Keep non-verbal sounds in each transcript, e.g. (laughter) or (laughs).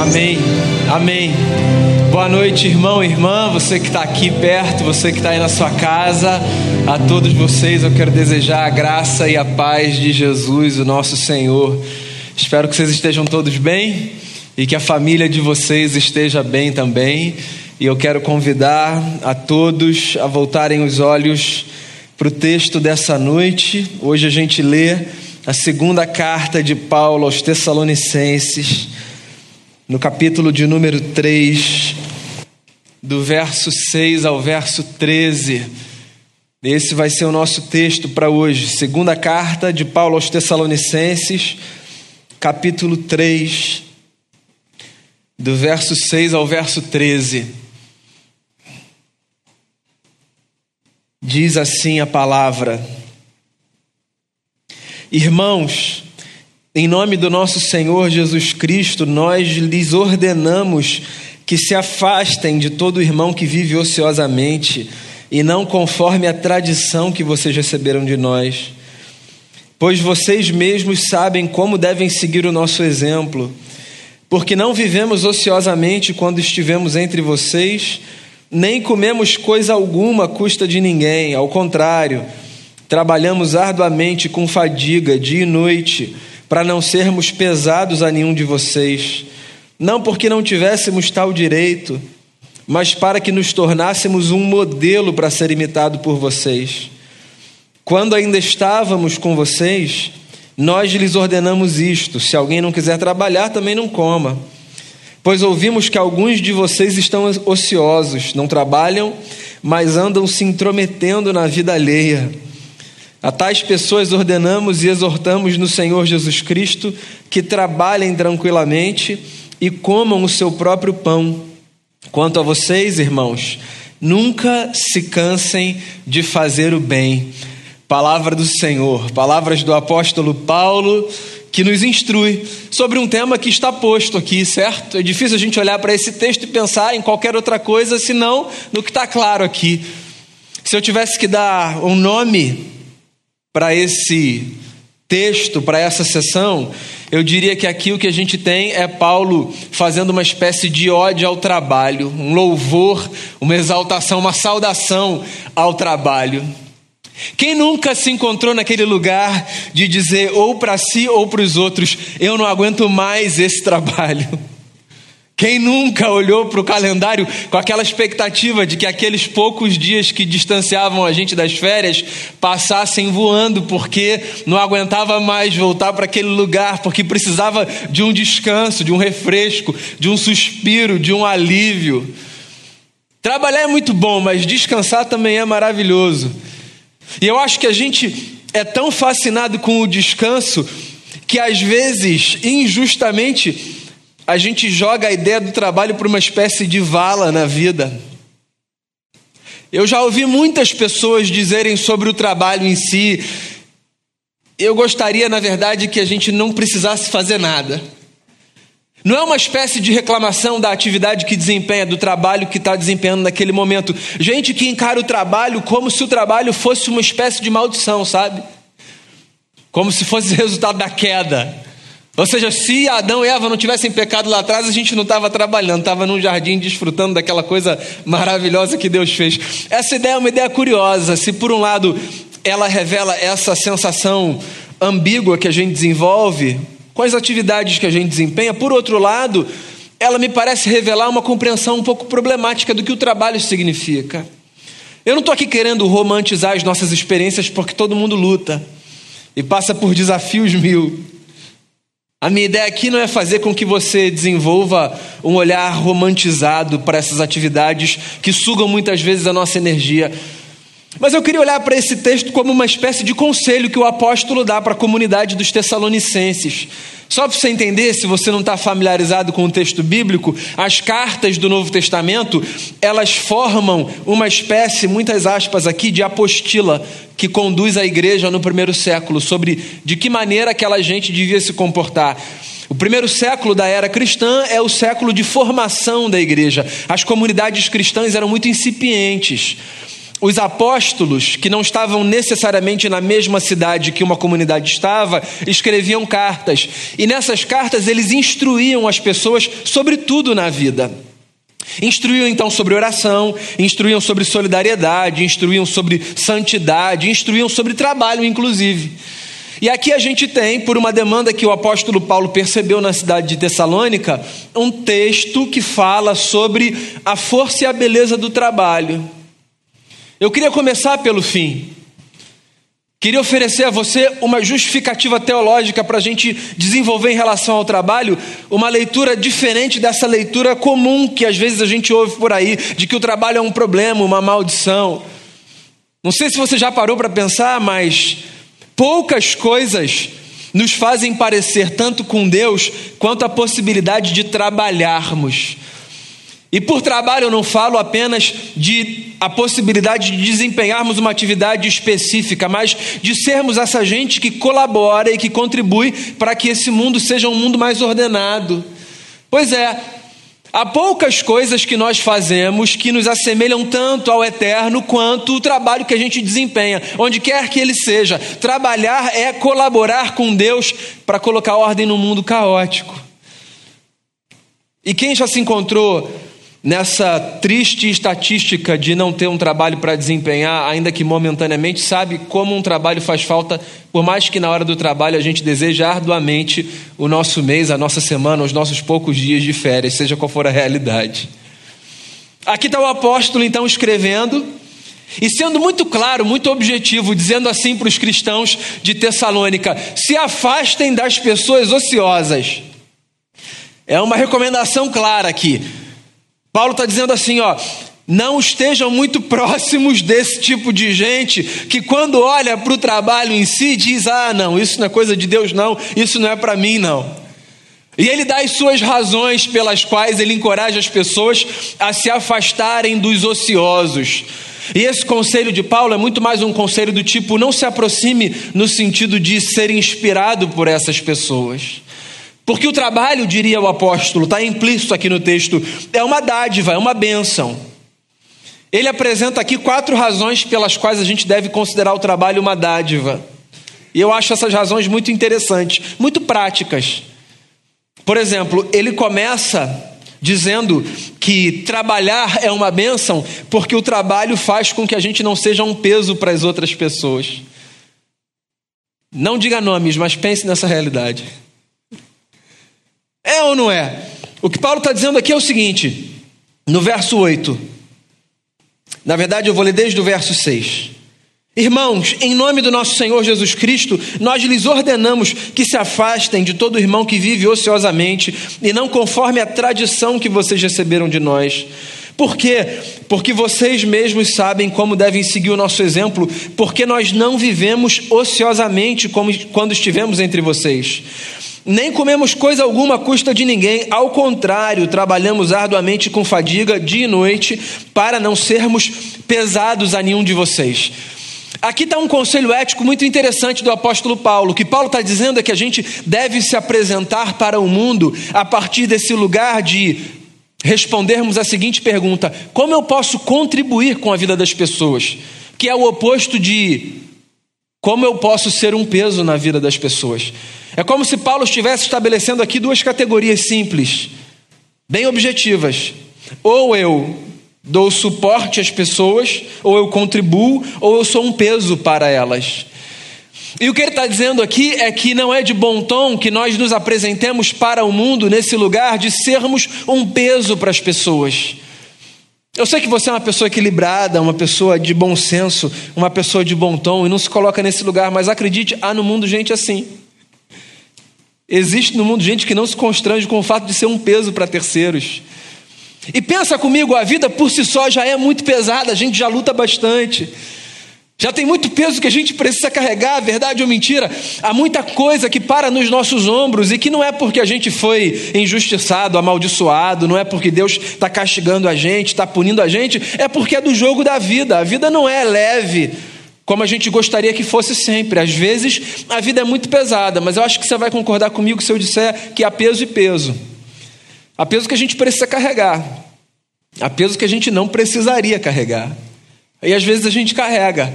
Amém. Amém. Boa noite, irmão, irmã, você que está aqui perto, você que está aí na sua casa. A todos vocês eu quero desejar a graça e a paz de Jesus, o nosso Senhor. Espero que vocês estejam todos bem e que a família de vocês esteja bem também. E eu quero convidar a todos a voltarem os olhos para o texto dessa noite. Hoje a gente lê a segunda carta de Paulo aos Tessalonicenses, no capítulo de número 3, do verso 6 ao verso 13. Esse vai ser o nosso texto para hoje. Segunda carta de Paulo aos Tessalonicenses, capítulo 3, do verso 6 ao verso 13. Diz assim a palavra: Irmãos, em nome do nosso Senhor Jesus Cristo, nós lhes ordenamos que se afastem de todo irmão que vive ociosamente e não conforme a tradição que vocês receberam de nós. Pois vocês mesmos sabem como devem seguir o nosso exemplo, porque não vivemos ociosamente quando estivemos entre vocês, nem comemos coisa alguma à custa de ninguém, ao contrário, Trabalhamos arduamente com fadiga, dia e noite, para não sermos pesados a nenhum de vocês, não porque não tivéssemos tal direito, mas para que nos tornássemos um modelo para ser imitado por vocês. Quando ainda estávamos com vocês, nós lhes ordenamos isto: se alguém não quiser trabalhar, também não coma. Pois ouvimos que alguns de vocês estão ociosos, não trabalham, mas andam se intrometendo na vida alheia. A tais pessoas ordenamos e exortamos no Senhor Jesus Cristo que trabalhem tranquilamente e comam o seu próprio pão. Quanto a vocês, irmãos, nunca se cansem de fazer o bem. Palavra do Senhor, palavras do apóstolo Paulo que nos instrui sobre um tema que está posto aqui, certo? É difícil a gente olhar para esse texto e pensar em qualquer outra coisa senão no que está claro aqui. Se eu tivesse que dar um nome para esse texto, para essa sessão, eu diria que aqui o que a gente tem é Paulo fazendo uma espécie de ódio ao trabalho, um louvor, uma exaltação, uma saudação ao trabalho. Quem nunca se encontrou naquele lugar de dizer ou para si ou para os outros: eu não aguento mais esse trabalho? Quem nunca olhou para o calendário com aquela expectativa de que aqueles poucos dias que distanciavam a gente das férias passassem voando, porque não aguentava mais voltar para aquele lugar, porque precisava de um descanso, de um refresco, de um suspiro, de um alívio? Trabalhar é muito bom, mas descansar também é maravilhoso. E eu acho que a gente é tão fascinado com o descanso que às vezes, injustamente, a gente joga a ideia do trabalho para uma espécie de vala na vida. Eu já ouvi muitas pessoas dizerem sobre o trabalho em si. Eu gostaria, na verdade, que a gente não precisasse fazer nada. Não é uma espécie de reclamação da atividade que desempenha, do trabalho que está desempenhando naquele momento. Gente que encara o trabalho como se o trabalho fosse uma espécie de maldição, sabe? Como se fosse (laughs) resultado da queda. Ou seja, se Adão e Eva não tivessem pecado lá atrás, a gente não estava trabalhando, estava num jardim desfrutando daquela coisa maravilhosa que Deus fez. Essa ideia é uma ideia curiosa. Se por um lado ela revela essa sensação ambígua que a gente desenvolve com as atividades que a gente desempenha, por outro lado, ela me parece revelar uma compreensão um pouco problemática do que o trabalho significa. Eu não estou aqui querendo romantizar as nossas experiências porque todo mundo luta e passa por desafios mil. A minha ideia aqui não é fazer com que você desenvolva um olhar romantizado para essas atividades que sugam muitas vezes a nossa energia. Mas eu queria olhar para esse texto como uma espécie de conselho que o apóstolo dá para a comunidade dos Tessalonicenses. Só para você entender, se você não está familiarizado com o texto bíblico, as cartas do Novo Testamento elas formam uma espécie, muitas aspas aqui, de apostila que conduz a igreja no primeiro século sobre de que maneira aquela gente devia se comportar. O primeiro século da era cristã é o século de formação da igreja. As comunidades cristãs eram muito incipientes. Os apóstolos, que não estavam necessariamente na mesma cidade que uma comunidade estava, escreviam cartas. E nessas cartas eles instruíam as pessoas sobre tudo na vida. Instruíam então sobre oração, instruíam sobre solidariedade, instruíam sobre santidade, instruíam sobre trabalho, inclusive. E aqui a gente tem, por uma demanda que o apóstolo Paulo percebeu na cidade de Tessalônica, um texto que fala sobre a força e a beleza do trabalho. Eu queria começar pelo fim. Queria oferecer a você uma justificativa teológica para a gente desenvolver em relação ao trabalho, uma leitura diferente dessa leitura comum que às vezes a gente ouve por aí, de que o trabalho é um problema, uma maldição. Não sei se você já parou para pensar, mas poucas coisas nos fazem parecer tanto com Deus quanto a possibilidade de trabalharmos. E por trabalho eu não falo apenas de a possibilidade de desempenharmos uma atividade específica, mas de sermos essa gente que colabora e que contribui para que esse mundo seja um mundo mais ordenado. Pois é, há poucas coisas que nós fazemos que nos assemelham tanto ao eterno quanto o trabalho que a gente desempenha, onde quer que ele seja. Trabalhar é colaborar com Deus para colocar ordem no mundo caótico. E quem já se encontrou nessa triste estatística de não ter um trabalho para desempenhar, ainda que momentaneamente, sabe como um trabalho faz falta, por mais que na hora do trabalho a gente deseje arduamente o nosso mês, a nossa semana, os nossos poucos dias de férias, seja qual for a realidade. Aqui está o apóstolo então escrevendo. E sendo muito claro, muito objetivo, dizendo assim para os cristãos de Tessalônica: se afastem das pessoas ociosas. É uma recomendação clara aqui. Paulo está dizendo assim, ó, não estejam muito próximos desse tipo de gente que, quando olha para o trabalho em si, diz: Ah, não, isso não é coisa de Deus, não, isso não é para mim, não. E ele dá as suas razões pelas quais ele encoraja as pessoas a se afastarem dos ociosos. E esse conselho de Paulo é muito mais um conselho do tipo: não se aproxime no sentido de ser inspirado por essas pessoas. Porque o trabalho, diria o apóstolo, está implícito aqui no texto, é uma dádiva, é uma bênção. Ele apresenta aqui quatro razões pelas quais a gente deve considerar o trabalho uma dádiva. E eu acho essas razões muito interessantes, muito práticas. Por exemplo, ele começa dizendo que trabalhar é uma bênção porque o trabalho faz com que a gente não seja um peso para as outras pessoas. Não diga nomes, mas pense nessa realidade. É ou não é? O que Paulo está dizendo aqui é o seguinte, no verso 8. Na verdade, eu vou ler desde o verso 6. Irmãos, em nome do nosso Senhor Jesus Cristo, nós lhes ordenamos que se afastem de todo irmão que vive ociosamente e não conforme a tradição que vocês receberam de nós. Por quê? Porque vocês mesmos sabem como devem seguir o nosso exemplo, porque nós não vivemos ociosamente como quando estivemos entre vocês nem comemos coisa alguma à custa de ninguém, ao contrário, trabalhamos arduamente com fadiga dia e noite para não sermos pesados a nenhum de vocês. Aqui está um conselho ético muito interessante do apóstolo Paulo. O que Paulo está dizendo é que a gente deve se apresentar para o mundo a partir desse lugar de respondermos a seguinte pergunta: como eu posso contribuir com a vida das pessoas? Que é o oposto de como eu posso ser um peso na vida das pessoas. É como se Paulo estivesse estabelecendo aqui duas categorias simples, bem objetivas. Ou eu dou suporte às pessoas, ou eu contribuo, ou eu sou um peso para elas. E o que ele está dizendo aqui é que não é de bom tom que nós nos apresentemos para o mundo nesse lugar de sermos um peso para as pessoas. Eu sei que você é uma pessoa equilibrada, uma pessoa de bom senso, uma pessoa de bom tom e não se coloca nesse lugar, mas acredite, há no mundo gente assim. Existe no mundo gente que não se constrange com o fato de ser um peso para terceiros. E pensa comigo, a vida por si só já é muito pesada, a gente já luta bastante. Já tem muito peso que a gente precisa carregar, verdade ou mentira? Há muita coisa que para nos nossos ombros e que não é porque a gente foi injustiçado, amaldiçoado, não é porque Deus está castigando a gente, está punindo a gente, é porque é do jogo da vida. A vida não é leve, como a gente gostaria que fosse sempre. Às vezes a vida é muito pesada, mas eu acho que você vai concordar comigo se eu disser que há peso e peso. Há peso que a gente precisa carregar, há peso que a gente não precisaria carregar. E às vezes a gente carrega.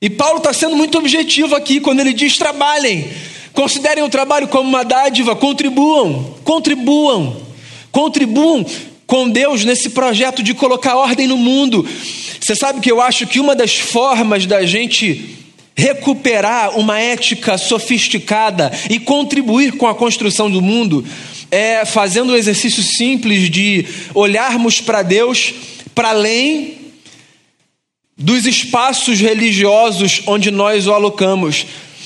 E Paulo está sendo muito objetivo aqui quando ele diz: trabalhem, considerem o trabalho como uma dádiva, contribuam, contribuam, contribuam com Deus nesse projeto de colocar ordem no mundo. Você sabe que eu acho que uma das formas da gente recuperar uma ética sofisticada e contribuir com a construção do mundo é fazendo o exercício simples de olharmos para Deus para além dos espaços religiosos onde nós o alocamos.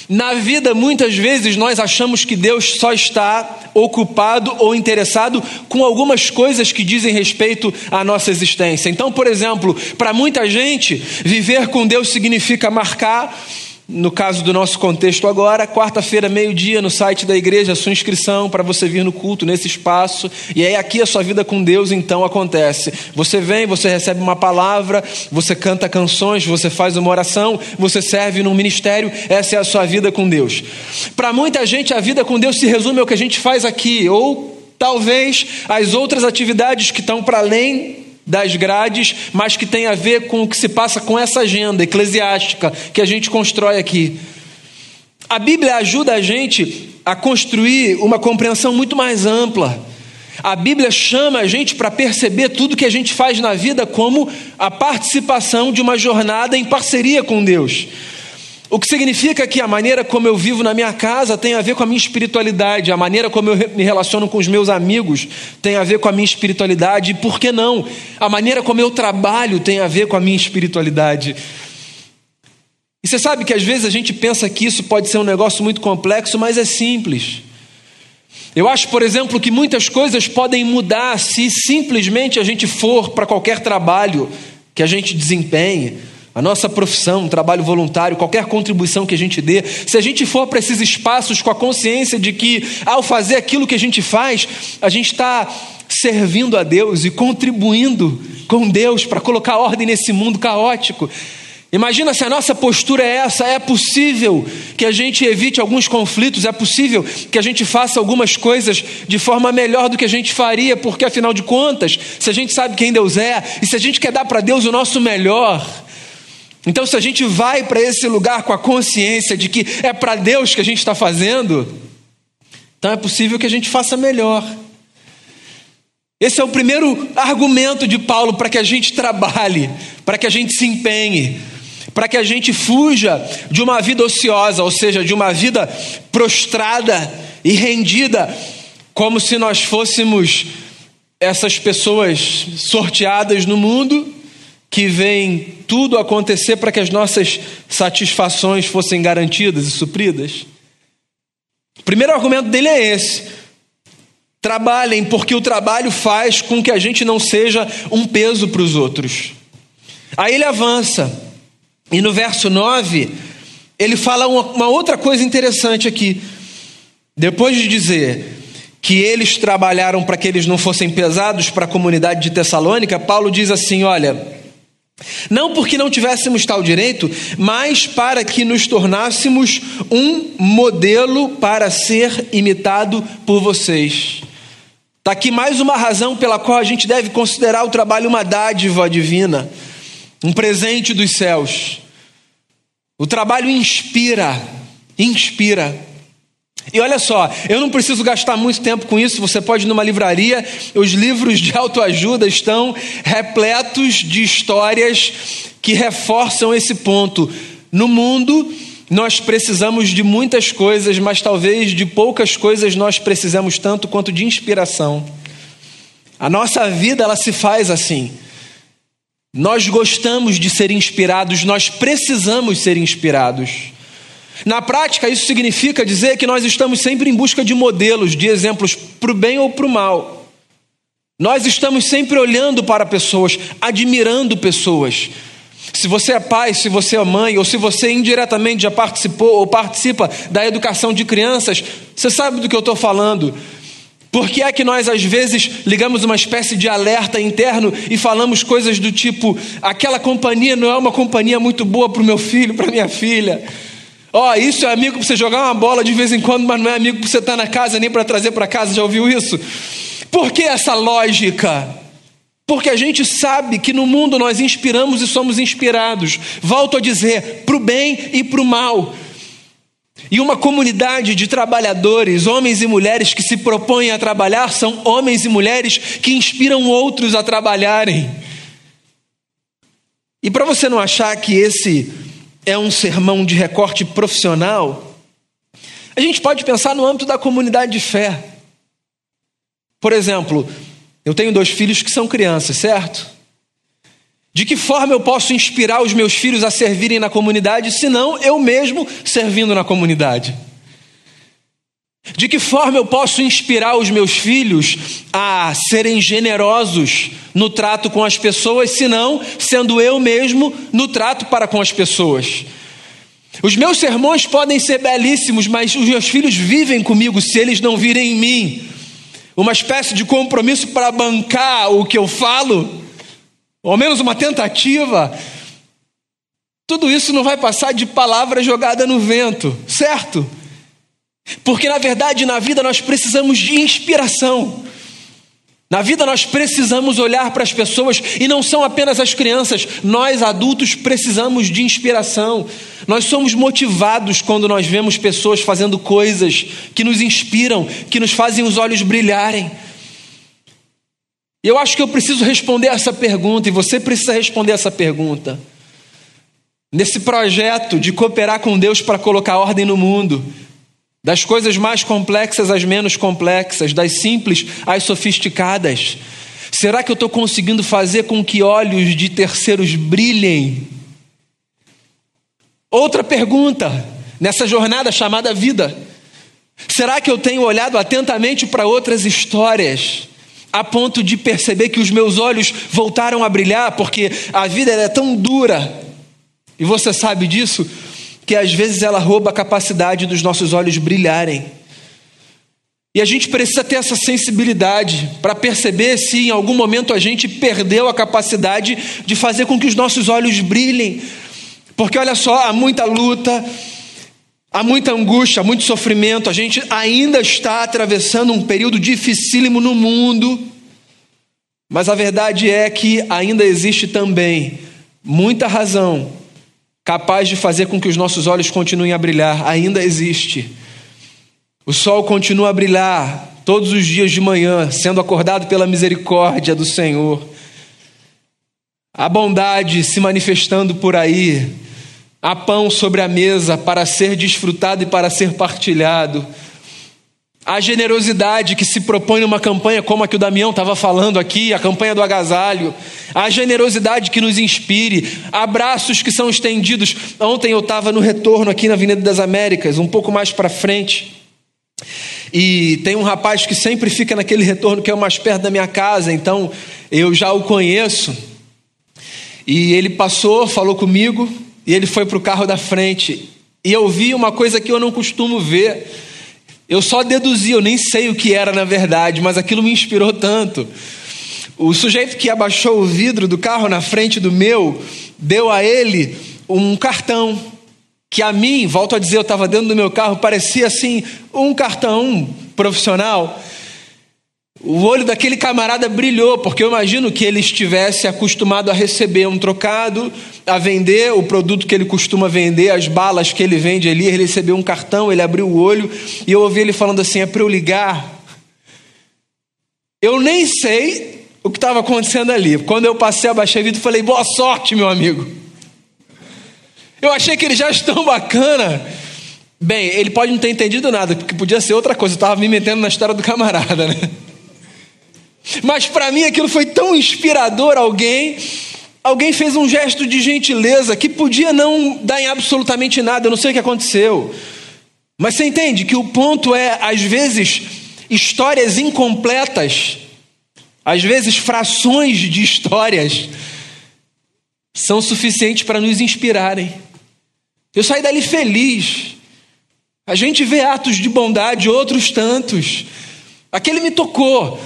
Na vida, muitas vezes, nós achamos que Deus só está ocupado ou interessado com algumas coisas que dizem respeito à nossa existência. Então, por exemplo, para muita gente, viver com Deus significa marcar no caso do nosso contexto agora, quarta-feira, meio-dia, no site da igreja, a sua inscrição para você vir no culto, nesse espaço. E aí aqui a sua vida com Deus então acontece. Você vem, você recebe uma palavra, você canta canções, você faz uma oração, você serve num ministério, essa é a sua vida com Deus. Para muita gente, a vida com Deus se resume ao que a gente faz aqui, ou talvez as outras atividades que estão para além das grades, mas que tem a ver com o que se passa com essa agenda eclesiástica que a gente constrói aqui. A Bíblia ajuda a gente a construir uma compreensão muito mais ampla. A Bíblia chama a gente para perceber tudo que a gente faz na vida como a participação de uma jornada em parceria com Deus. O que significa que a maneira como eu vivo na minha casa tem a ver com a minha espiritualidade, a maneira como eu me relaciono com os meus amigos tem a ver com a minha espiritualidade, e por que não? A maneira como eu trabalho tem a ver com a minha espiritualidade. E você sabe que às vezes a gente pensa que isso pode ser um negócio muito complexo, mas é simples. Eu acho, por exemplo, que muitas coisas podem mudar se simplesmente a gente for para qualquer trabalho que a gente desempenhe a nossa profissão, um trabalho voluntário, qualquer contribuição que a gente dê, se a gente for para esses espaços com a consciência de que ao fazer aquilo que a gente faz, a gente está servindo a Deus e contribuindo com Deus para colocar ordem nesse mundo caótico. Imagina se a nossa postura é essa: é possível que a gente evite alguns conflitos, é possível que a gente faça algumas coisas de forma melhor do que a gente faria, porque afinal de contas, se a gente sabe quem Deus é e se a gente quer dar para Deus o nosso melhor, então, se a gente vai para esse lugar com a consciência de que é para Deus que a gente está fazendo, então é possível que a gente faça melhor. Esse é o primeiro argumento de Paulo para que a gente trabalhe, para que a gente se empenhe, para que a gente fuja de uma vida ociosa, ou seja, de uma vida prostrada e rendida, como se nós fôssemos essas pessoas sorteadas no mundo que vem tudo acontecer para que as nossas satisfações fossem garantidas e supridas? O primeiro argumento dele é esse. Trabalhem, porque o trabalho faz com que a gente não seja um peso para os outros. Aí ele avança, e no verso 9, ele fala uma, outra coisa interessante aqui. Depois de dizer que eles trabalharam para que eles não fossem pesados para a comunidade de Tessalônica, Paulo diz assim: olha. Não porque não tivéssemos tal direito, mas para que nos tornássemos um modelo para ser imitado por vocês. Está aqui mais uma razão pela qual a gente deve considerar o trabalho uma dádiva divina, um presente dos céus. O trabalho inspira, inspira. E olha só, eu não preciso gastar muito tempo com isso, você pode ir numa livraria, os livros de autoajuda estão repletos de histórias que reforçam esse ponto. No mundo, nós precisamos de muitas coisas, mas talvez de poucas coisas nós precisamos tanto quanto de inspiração. A nossa vida ela se faz assim. Nós gostamos de ser inspirados, nós precisamos ser inspirados. Na prática, isso significa dizer que nós estamos sempre em busca de modelos, de exemplos para o bem ou para o mal. Nós estamos sempre olhando para pessoas, admirando pessoas. Se você é pai, se você é mãe, ou se você indiretamente já participou ou participa da educação de crianças, você sabe do que eu estou falando. Por que é que nós às vezes ligamos uma espécie de alerta interno e falamos coisas do tipo: aquela companhia não é uma companhia muito boa para o meu filho, para minha filha? Ó, oh, isso é amigo para você jogar uma bola de vez em quando, mas não é amigo para você estar tá na casa nem para trazer para casa. Já ouviu isso? Por que essa lógica? porque a gente sabe que no mundo nós inspiramos e somos inspirados. Volto a dizer, para o bem e para o mal. E uma comunidade de trabalhadores, homens e mulheres que se propõem a trabalhar, são homens e mulheres que inspiram outros a trabalharem. E para você não achar que esse é um sermão de recorte profissional, a gente pode pensar no âmbito da comunidade de fé. Por exemplo, eu tenho dois filhos que são crianças, certo? De que forma eu posso inspirar os meus filhos a servirem na comunidade, se não eu mesmo servindo na comunidade? De que forma eu posso inspirar os meus filhos a serem generosos no trato com as pessoas, se não sendo eu mesmo no trato para com as pessoas? Os meus sermões podem ser belíssimos, mas os meus filhos vivem comigo se eles não virem em mim uma espécie de compromisso para bancar o que eu falo ou ao menos uma tentativa, tudo isso não vai passar de palavra jogada no vento, certo? Porque na verdade, na vida nós precisamos de inspiração. Na vida nós precisamos olhar para as pessoas e não são apenas as crianças, nós adultos precisamos de inspiração. Nós somos motivados quando nós vemos pessoas fazendo coisas que nos inspiram, que nos fazem os olhos brilharem. Eu acho que eu preciso responder essa pergunta, e você precisa responder essa pergunta. Nesse projeto de cooperar com Deus para colocar ordem no mundo, das coisas mais complexas às menos complexas, das simples às sofisticadas, será que eu estou conseguindo fazer com que olhos de terceiros brilhem? Outra pergunta, nessa jornada chamada vida, será que eu tenho olhado atentamente para outras histórias? a ponto de perceber que os meus olhos voltaram a brilhar, porque a vida é tão dura, e você sabe disso, que às vezes ela rouba a capacidade dos nossos olhos brilharem. E a gente precisa ter essa sensibilidade para perceber se em algum momento a gente perdeu a capacidade de fazer com que os nossos olhos brilhem. Porque olha só, há muita luta, há muita angústia, há muito sofrimento, a gente ainda está atravessando um período dificílimo no mundo, mas a verdade é que ainda existe também muita razão capaz de fazer com que os nossos olhos continuem a brilhar, ainda existe. O sol continua a brilhar todos os dias de manhã, sendo acordado pela misericórdia do Senhor. A bondade se manifestando por aí, Há pão sobre a mesa para ser desfrutado e para ser partilhado. Há generosidade que se propõe numa campanha como a que o Damião estava falando aqui, a campanha do agasalho. Há generosidade que nos inspire. Abraços que são estendidos. Ontem eu estava no retorno aqui na Avenida das Américas, um pouco mais para frente. E tem um rapaz que sempre fica naquele retorno que é o mais perto da minha casa, então eu já o conheço. E ele passou, falou comigo, e ele foi para o carro da frente. E eu vi uma coisa que eu não costumo ver. Eu só deduzi, eu nem sei o que era na verdade, mas aquilo me inspirou tanto. O sujeito que abaixou o vidro do carro na frente do meu deu a ele um cartão que a mim, volto a dizer, eu estava dentro do meu carro, parecia assim um cartão profissional. O olho daquele camarada brilhou, porque eu imagino que ele estivesse acostumado a receber um trocado, a vender o produto que ele costuma vender, as balas que ele vende ali. Ele recebeu um cartão, ele abriu o olho e eu ouvi ele falando assim: é para eu ligar. Eu nem sei o que estava acontecendo ali. Quando eu passei, abaixei o vidro e falei: boa sorte, meu amigo. Eu achei que ele já tão (laughs) bacana. Bem, ele pode não ter entendido nada, porque podia ser outra coisa. Eu estava me metendo na história do camarada, né? Mas para mim aquilo foi tão inspirador. Alguém, alguém fez um gesto de gentileza que podia não dar em absolutamente nada. Eu não sei o que aconteceu. Mas você entende que o ponto é, às vezes, histórias incompletas, às vezes frações de histórias, são suficientes para nos inspirarem. Eu saí dali feliz. A gente vê atos de bondade, outros tantos. Aquele me tocou.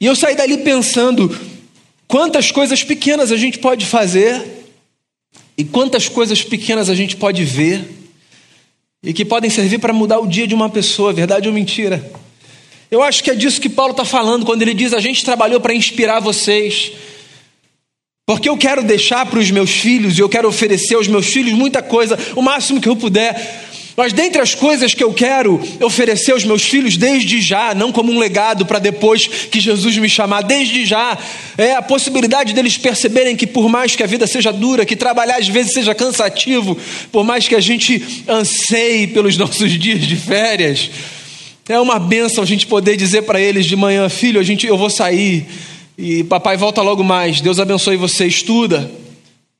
E eu saí dali pensando quantas coisas pequenas a gente pode fazer e quantas coisas pequenas a gente pode ver e que podem servir para mudar o dia de uma pessoa, verdade ou mentira? Eu acho que é disso que Paulo está falando quando ele diz: a gente trabalhou para inspirar vocês. Porque eu quero deixar para os meus filhos e eu quero oferecer aos meus filhos muita coisa, o máximo que eu puder. Mas dentre as coisas que eu quero oferecer aos meus filhos desde já, não como um legado para depois que Jesus me chamar, desde já, é a possibilidade deles perceberem que por mais que a vida seja dura, que trabalhar às vezes seja cansativo, por mais que a gente anseie pelos (laughs) nossos dias de férias, é uma benção a gente poder dizer para eles de manhã, filho, a gente, eu vou sair e papai volta logo mais. Deus abençoe você, estuda,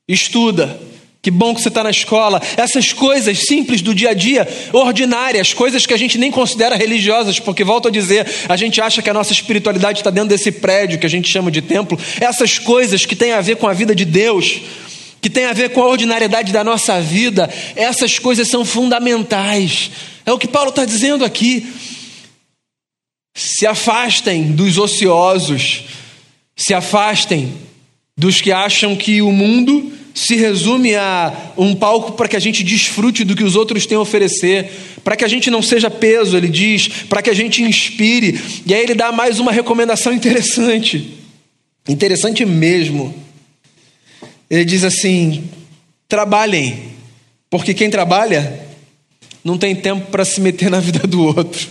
estuda. Que bom que você está na escola. Essas coisas simples do dia a dia, ordinárias, coisas que a gente nem considera religiosas, porque, volto a dizer, a gente acha que a nossa espiritualidade está dentro desse prédio que a gente chama de templo. Essas coisas que têm a ver com a vida de Deus, que têm a ver com a ordinariedade da nossa vida, essas coisas são fundamentais. É o que Paulo está dizendo aqui. Se afastem dos ociosos, se afastem dos que acham que o mundo se resume a um palco para que a gente desfrute do que os outros têm a oferecer, para que a gente não seja peso, ele diz, para que a gente inspire. E aí ele dá mais uma recomendação interessante, interessante mesmo. Ele diz assim: trabalhem, porque quem trabalha não tem tempo para se meter na vida do outro.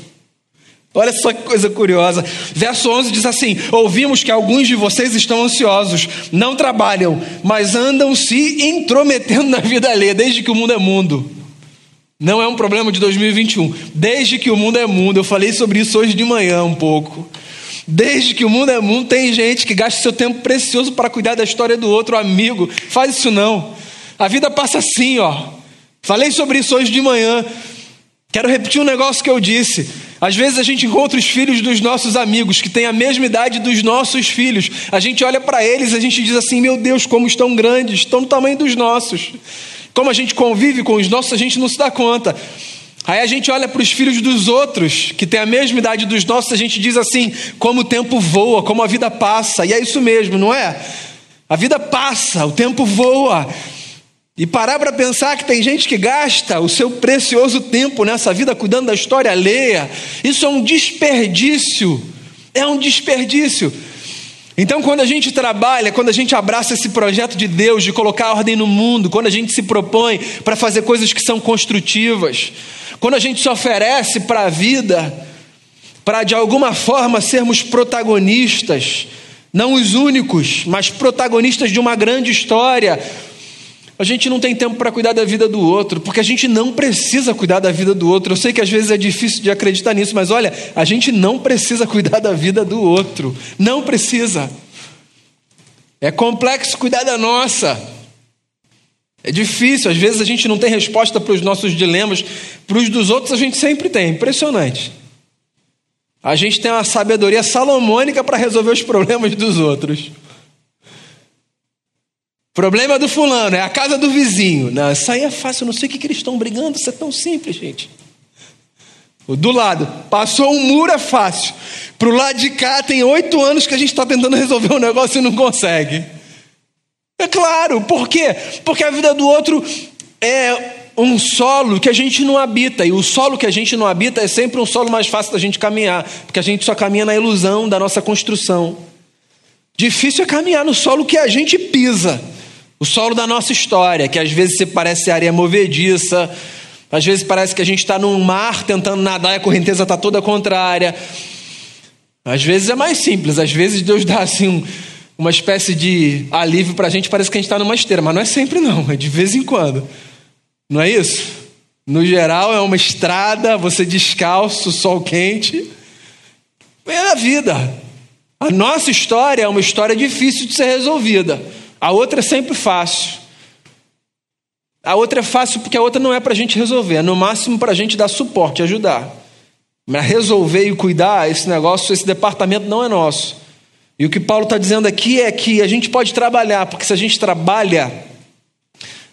Olha só que coisa curiosa. Verso 11 diz assim: Ouvimos que alguns de vocês estão ansiosos, não trabalham, mas andam se intrometendo na vida alheia, desde que o mundo é mundo. Não é um problema de 2021. Desde que o mundo é mundo, eu falei sobre isso hoje de manhã um pouco. Desde que o mundo é mundo, tem gente que gasta seu tempo precioso para cuidar da história do outro amigo. Faz isso não. A vida passa assim, ó. Falei sobre isso hoje de manhã. Quero repetir um negócio que eu disse. Às vezes a gente encontra os filhos dos nossos amigos que têm a mesma idade dos nossos filhos. A gente olha para eles e a gente diz assim: meu Deus, como estão grandes, estão do tamanho dos nossos. Como a gente convive com os nossos, a gente não se dá conta. Aí a gente olha para os filhos dos outros, que têm a mesma idade dos nossos, a gente diz assim: como o tempo voa, como a vida passa. E é isso mesmo, não é? A vida passa, o tempo voa. E parar para pensar que tem gente que gasta o seu precioso tempo nessa vida cuidando da história alheia, isso é um desperdício. É um desperdício. Então, quando a gente trabalha, quando a gente abraça esse projeto de Deus de colocar ordem no mundo, quando a gente se propõe para fazer coisas que são construtivas, quando a gente se oferece para a vida, para de alguma forma sermos protagonistas, não os únicos, mas protagonistas de uma grande história, a gente não tem tempo para cuidar da vida do outro, porque a gente não precisa cuidar da vida do outro. Eu sei que às vezes é difícil de acreditar nisso, mas olha, a gente não precisa cuidar da vida do outro. Não precisa. É complexo cuidar da nossa. É difícil, às vezes a gente não tem resposta para os nossos dilemas, para os dos outros a gente sempre tem. Impressionante. A gente tem uma sabedoria salomônica para resolver os problemas dos outros. Problema do fulano, é a casa do vizinho. Não, isso aí é fácil, eu não sei o que, que eles estão brigando, isso é tão simples, gente. Do lado, passou um muro é fácil. Para o lado de cá, tem oito anos que a gente está tentando resolver um negócio e não consegue. É claro, por quê? Porque a vida do outro é um solo que a gente não habita. E o solo que a gente não habita é sempre um solo mais fácil da gente caminhar, porque a gente só caminha na ilusão da nossa construção. Difícil é caminhar no solo que a gente pisa. O solo da nossa história, que às vezes se parece areia movediça, às vezes parece que a gente está num mar tentando nadar e a correnteza está toda contrária. Às vezes é mais simples, às vezes Deus dá assim um, uma espécie de alívio para a gente, parece que a gente está numa esteira, mas não é sempre não, é de vez em quando. Não é isso? No geral é uma estrada, você descalço, sol quente. É a vida. A nossa história é uma história difícil de ser resolvida. A outra é sempre fácil. A outra é fácil porque a outra não é para a gente resolver, é no máximo para a gente dar suporte, ajudar. Mas resolver e cuidar, esse negócio, esse departamento não é nosso. E o que Paulo está dizendo aqui é que a gente pode trabalhar, porque se a gente trabalha,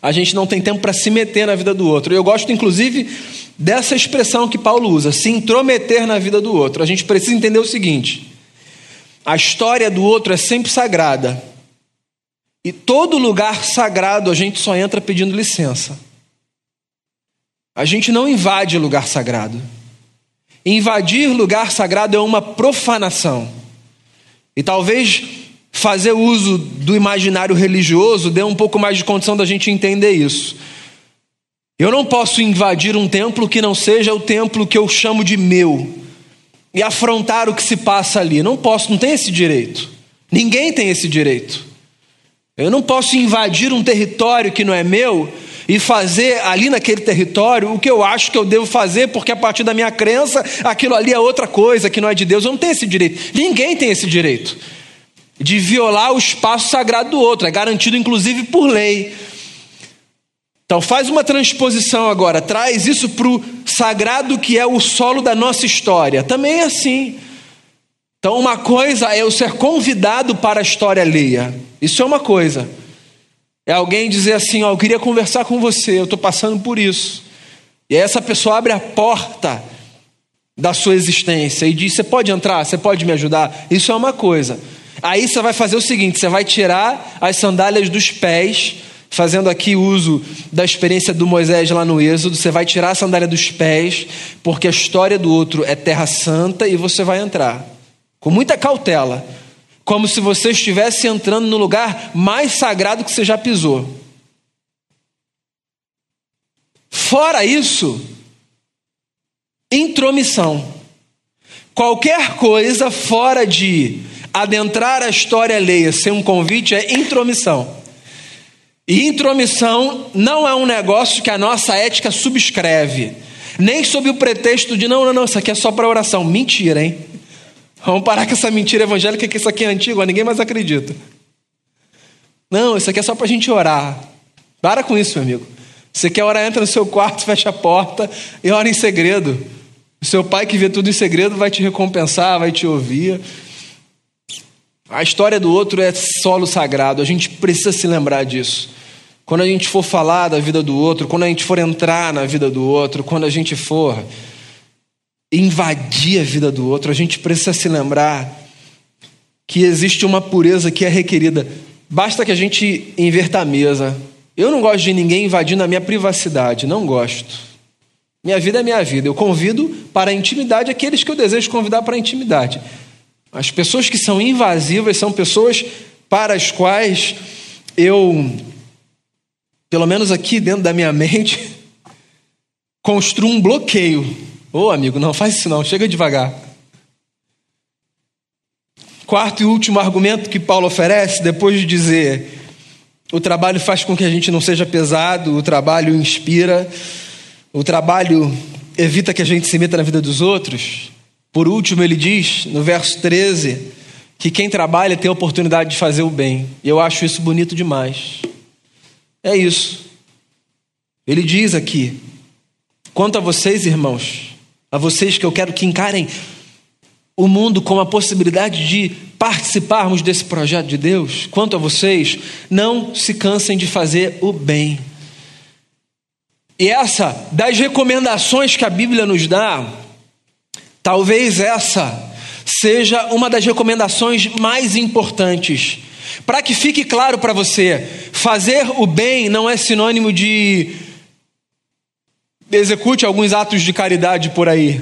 a gente não tem tempo para se meter na vida do outro. Eu gosto, inclusive, dessa expressão que Paulo usa, se intrometer na vida do outro. A gente precisa entender o seguinte: a história do outro é sempre sagrada, e todo lugar sagrado a gente só entra pedindo licença. A gente não invade lugar sagrado. Invadir lugar sagrado é uma profanação. E talvez fazer uso do imaginário religioso dê um pouco mais de condição da gente entender isso. Eu não posso invadir um templo que não seja o templo que eu chamo de meu e afrontar o que se passa ali. Não posso, não tem esse direito. Ninguém tem esse direito. Eu não posso invadir um território que não é meu e fazer ali naquele território o que eu acho que eu devo fazer, porque a partir da minha crença aquilo ali é outra coisa que não é de Deus. Eu não tenho esse direito. Ninguém tem esse direito de violar o espaço sagrado do outro. É garantido inclusive por lei. Então faz uma transposição agora, traz isso para o sagrado que é o solo da nossa história. Também é assim. Então uma coisa é eu ser convidado para a história alheia. Isso é uma coisa. É alguém dizer assim, ó, eu queria conversar com você, eu estou passando por isso. E aí essa pessoa abre a porta da sua existência e diz: Você pode entrar, você pode me ajudar? Isso é uma coisa. Aí você vai fazer o seguinte: você vai tirar as sandálias dos pés fazendo aqui uso da experiência do Moisés lá no Êxodo, você vai tirar a sandália dos pés, porque a história do outro é terra santa e você vai entrar com muita cautela, como se você estivesse entrando no lugar mais sagrado que você já pisou. Fora isso, intromissão. Qualquer coisa fora de adentrar a história alheia sem um convite é intromissão. E intromissão não é um negócio que a nossa ética subscreve, nem sob o pretexto de não, não, não, isso aqui é só para oração. Mentira, hein? Vamos parar com essa mentira evangélica que isso aqui é antigo, ninguém mais acredita. Não, isso aqui é só para a gente orar. Para com isso, meu amigo. Você quer orar, entra no seu quarto, (laughs) fecha a porta e ora em segredo. O seu pai que vê tudo em segredo vai te recompensar, vai te ouvir. A história do outro é solo sagrado, a gente precisa se lembrar disso. Quando a gente for falar da vida do outro, quando a gente for entrar na vida do outro, quando a gente for invadir a vida do outro, a gente precisa se lembrar que existe uma pureza que é requerida. Basta que a gente inverta a mesa. Eu não gosto de ninguém invadindo a minha privacidade, não gosto. Minha vida é minha vida. Eu convido para a intimidade aqueles que eu desejo convidar para a intimidade. As pessoas que são invasivas são pessoas para as quais eu pelo menos aqui dentro da minha (laughs) mente, construo um bloqueio. Ô oh, amigo, não faz isso não, chega devagar. Quarto e último argumento que Paulo oferece, depois de dizer o trabalho faz com que a gente não seja pesado, o trabalho inspira, o trabalho evita que a gente se meta na vida dos outros. Por último, ele diz, no verso 13, que quem trabalha tem a oportunidade de fazer o bem. E eu acho isso bonito demais. É isso. Ele diz aqui: quanto a vocês, irmãos, a vocês que eu quero que encarem o mundo com a possibilidade de participarmos desse projeto de Deus, quanto a vocês, não se cansem de fazer o bem. E essa, das recomendações que a Bíblia nos dá, talvez essa seja uma das recomendações mais importantes para que fique claro para você, fazer o bem não é sinônimo de execute alguns atos de caridade por aí.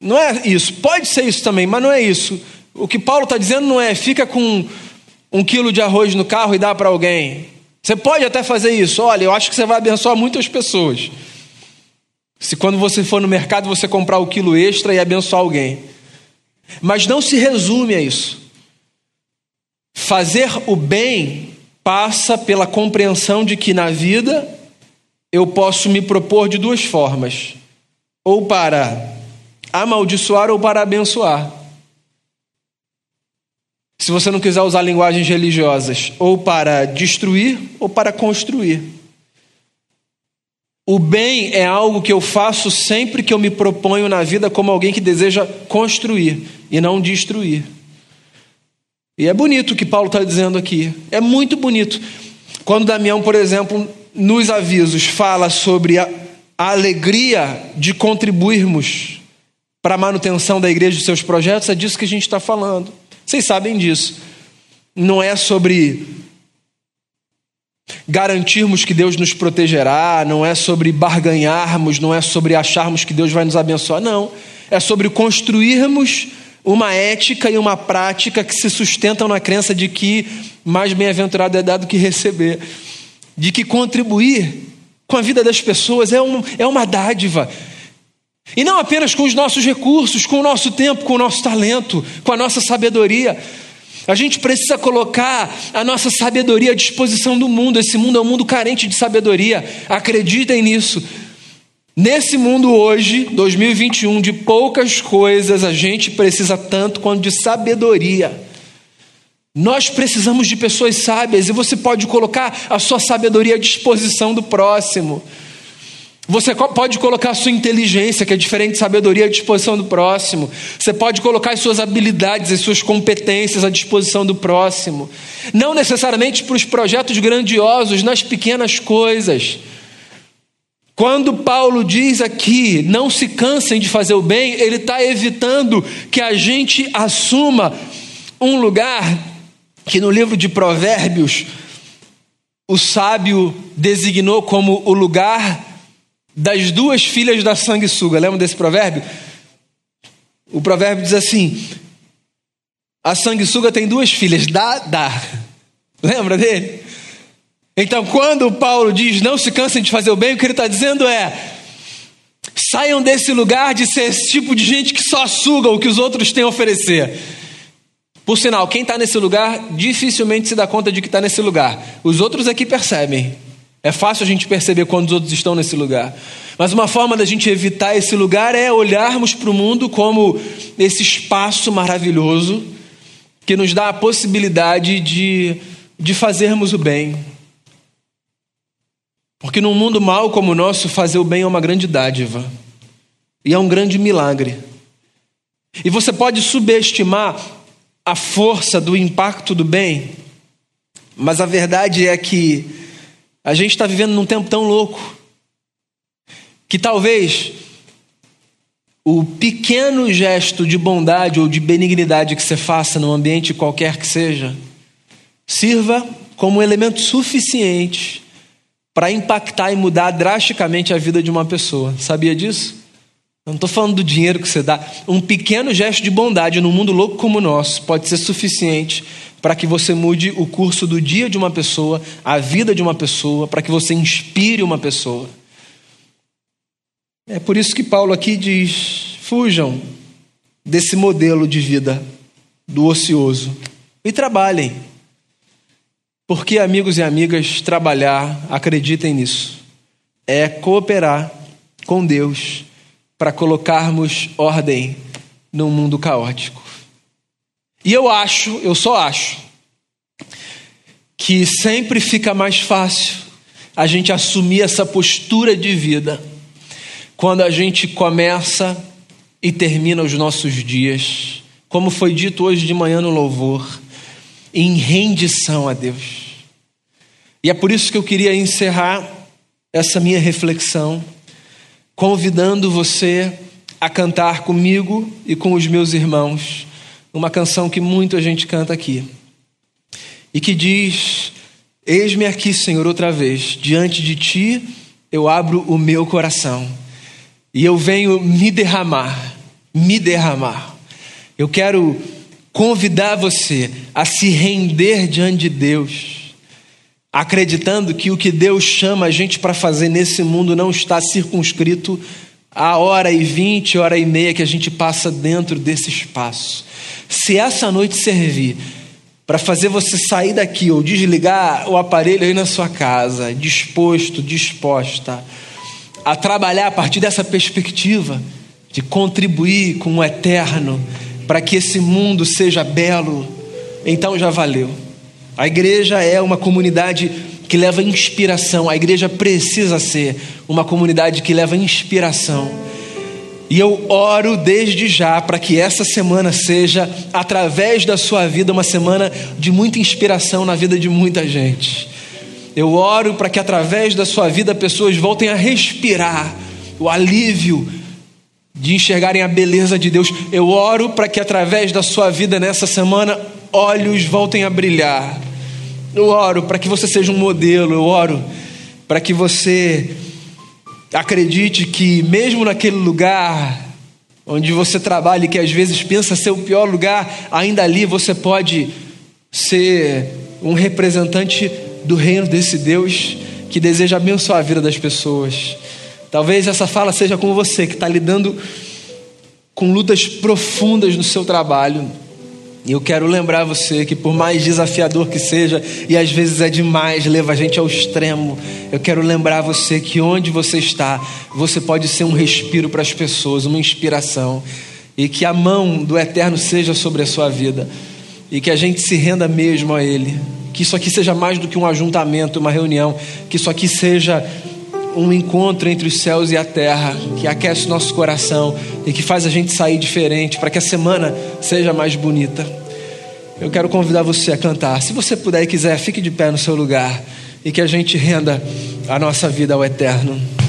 Não é isso. Pode ser isso também, mas não é isso. O que Paulo está dizendo não é fica com um quilo de arroz no carro e dá para alguém. Você pode até fazer isso. Olha, eu acho que você vai abençoar muitas pessoas. Se quando você for no mercado você comprar o quilo extra e abençoar alguém. Mas não se resume a isso. Fazer o bem passa pela compreensão de que na vida eu posso me propor de duas formas: ou para amaldiçoar ou para abençoar. Se você não quiser usar linguagens religiosas, ou para destruir ou para construir. O bem é algo que eu faço sempre que eu me proponho na vida como alguém que deseja construir e não destruir. E é bonito o que Paulo está dizendo aqui. É muito bonito. Quando Damião, por exemplo, nos avisos fala sobre a, alegria de contribuirmos para a manutenção da igreja e seus projetos, é disso que a gente está falando. Vocês sabem disso. Não é sobre garantirmos que Deus nos protegerá, não é sobre barganharmos, não é sobre acharmos que Deus vai nos abençoar, não. É sobre construirmos uma ética e uma prática que se sustentam na crença de que mais bem-aventurado é dado que receber, de que contribuir com a vida das pessoas é, um, é uma dádiva. E não apenas com os nossos recursos, com o nosso tempo, com o nosso talento, com a nossa sabedoria. A gente precisa colocar a nossa sabedoria à disposição do mundo. Esse mundo é um mundo carente de sabedoria. Acreditem nisso. Nesse mundo hoje, 2021, de poucas coisas, a gente precisa tanto quanto de sabedoria. Nós precisamos de pessoas sábias e você pode colocar a sua sabedoria à disposição do próximo. Você pode colocar a sua inteligência, que é diferente de sabedoria, à disposição do próximo. Você pode colocar as suas habilidades, as suas competências à disposição do próximo. Não necessariamente para os projetos grandiosos, nas pequenas coisas. Quando Paulo diz aqui, não se cansem de fazer o bem, ele está evitando que a gente assuma um lugar que no livro de Provérbios o sábio designou como o lugar das duas filhas da sanguessuga. Lembra desse provérbio? O provérbio diz assim: a sanguessuga tem duas filhas, dá, dá. (laughs) Lembra dele? Então, quando Paulo diz não se cansem de fazer o bem, o que ele está dizendo é: saiam desse lugar de ser esse tipo de gente que só suga o que os outros têm a oferecer. Por sinal, quem está nesse lugar dificilmente se dá conta de que está nesse lugar. Os outros aqui percebem. É fácil a gente perceber quando os outros estão nesse lugar. Mas uma forma da gente evitar esse lugar é olharmos para o mundo como esse espaço maravilhoso que nos dá a possibilidade de, de fazermos o bem, porque num mundo mau como o nosso, fazer o bem é uma grande dádiva. E é um grande milagre. E você pode subestimar a força do impacto do bem, mas a verdade é que a gente está vivendo num tempo tão louco que talvez o pequeno gesto de bondade ou de benignidade que você faça num ambiente qualquer que seja sirva como elemento suficiente para impactar e mudar drasticamente a vida de uma pessoa. Sabia disso? Não estou falando do dinheiro que você dá. Um pequeno gesto de bondade num mundo louco como o nosso pode ser suficiente para que você mude o curso do dia de uma pessoa, a vida de uma pessoa, para que você inspire uma pessoa. É por isso que Paulo aqui diz: fujam desse modelo de vida do ocioso e trabalhem. Porque, amigos e amigas, trabalhar, acreditem nisso, é cooperar com Deus para colocarmos ordem num mundo caótico. E eu acho, eu só acho, que sempre fica mais fácil a gente assumir essa postura de vida quando a gente começa e termina os nossos dias, como foi dito hoje de manhã no louvor em rendição a Deus. E é por isso que eu queria encerrar essa minha reflexão, convidando você a cantar comigo e com os meus irmãos uma canção que muita gente canta aqui. E que diz: Eis-me aqui, Senhor, outra vez, diante de ti eu abro o meu coração. E eu venho me derramar, me derramar. Eu quero convidar você a se render diante de Deus, acreditando que o que Deus chama a gente para fazer nesse mundo não está circunscrito a hora e vinte, hora e meia que a gente passa dentro desse espaço. Se essa noite servir para fazer você sair daqui ou desligar o aparelho aí na sua casa, disposto, disposta a trabalhar a partir dessa perspectiva de contribuir com o eterno, para que esse mundo seja belo, então já valeu. A igreja é uma comunidade que leva inspiração, a igreja precisa ser uma comunidade que leva inspiração. E eu oro desde já para que essa semana seja, através da sua vida, uma semana de muita inspiração na vida de muita gente. Eu oro para que através da sua vida pessoas voltem a respirar o alívio de enxergarem a beleza de Deus. Eu oro para que através da sua vida nessa semana olhos voltem a brilhar Eu oro para que você seja um modelo, eu oro para que você acredite que, mesmo naquele lugar onde você trabalha e que às vezes pensa ser o pior lugar, ainda ali você pode ser um representante do reino desse Deus que deseja abençoar a vida das pessoas. Talvez essa fala seja com você que está lidando com lutas profundas no seu trabalho. E eu quero lembrar você que, por mais desafiador que seja, e às vezes é demais, leva a gente ao extremo, eu quero lembrar você que onde você está, você pode ser um respiro para as pessoas, uma inspiração, e que a mão do Eterno seja sobre a sua vida, e que a gente se renda mesmo a Ele, que isso aqui seja mais do que um ajuntamento, uma reunião, que isso aqui seja um encontro entre os céus e a terra, que aquece o nosso coração e que faz a gente sair diferente, para que a semana seja mais bonita. Eu quero convidar você a cantar. Se você puder e quiser, fique de pé no seu lugar e que a gente renda a nossa vida ao eterno.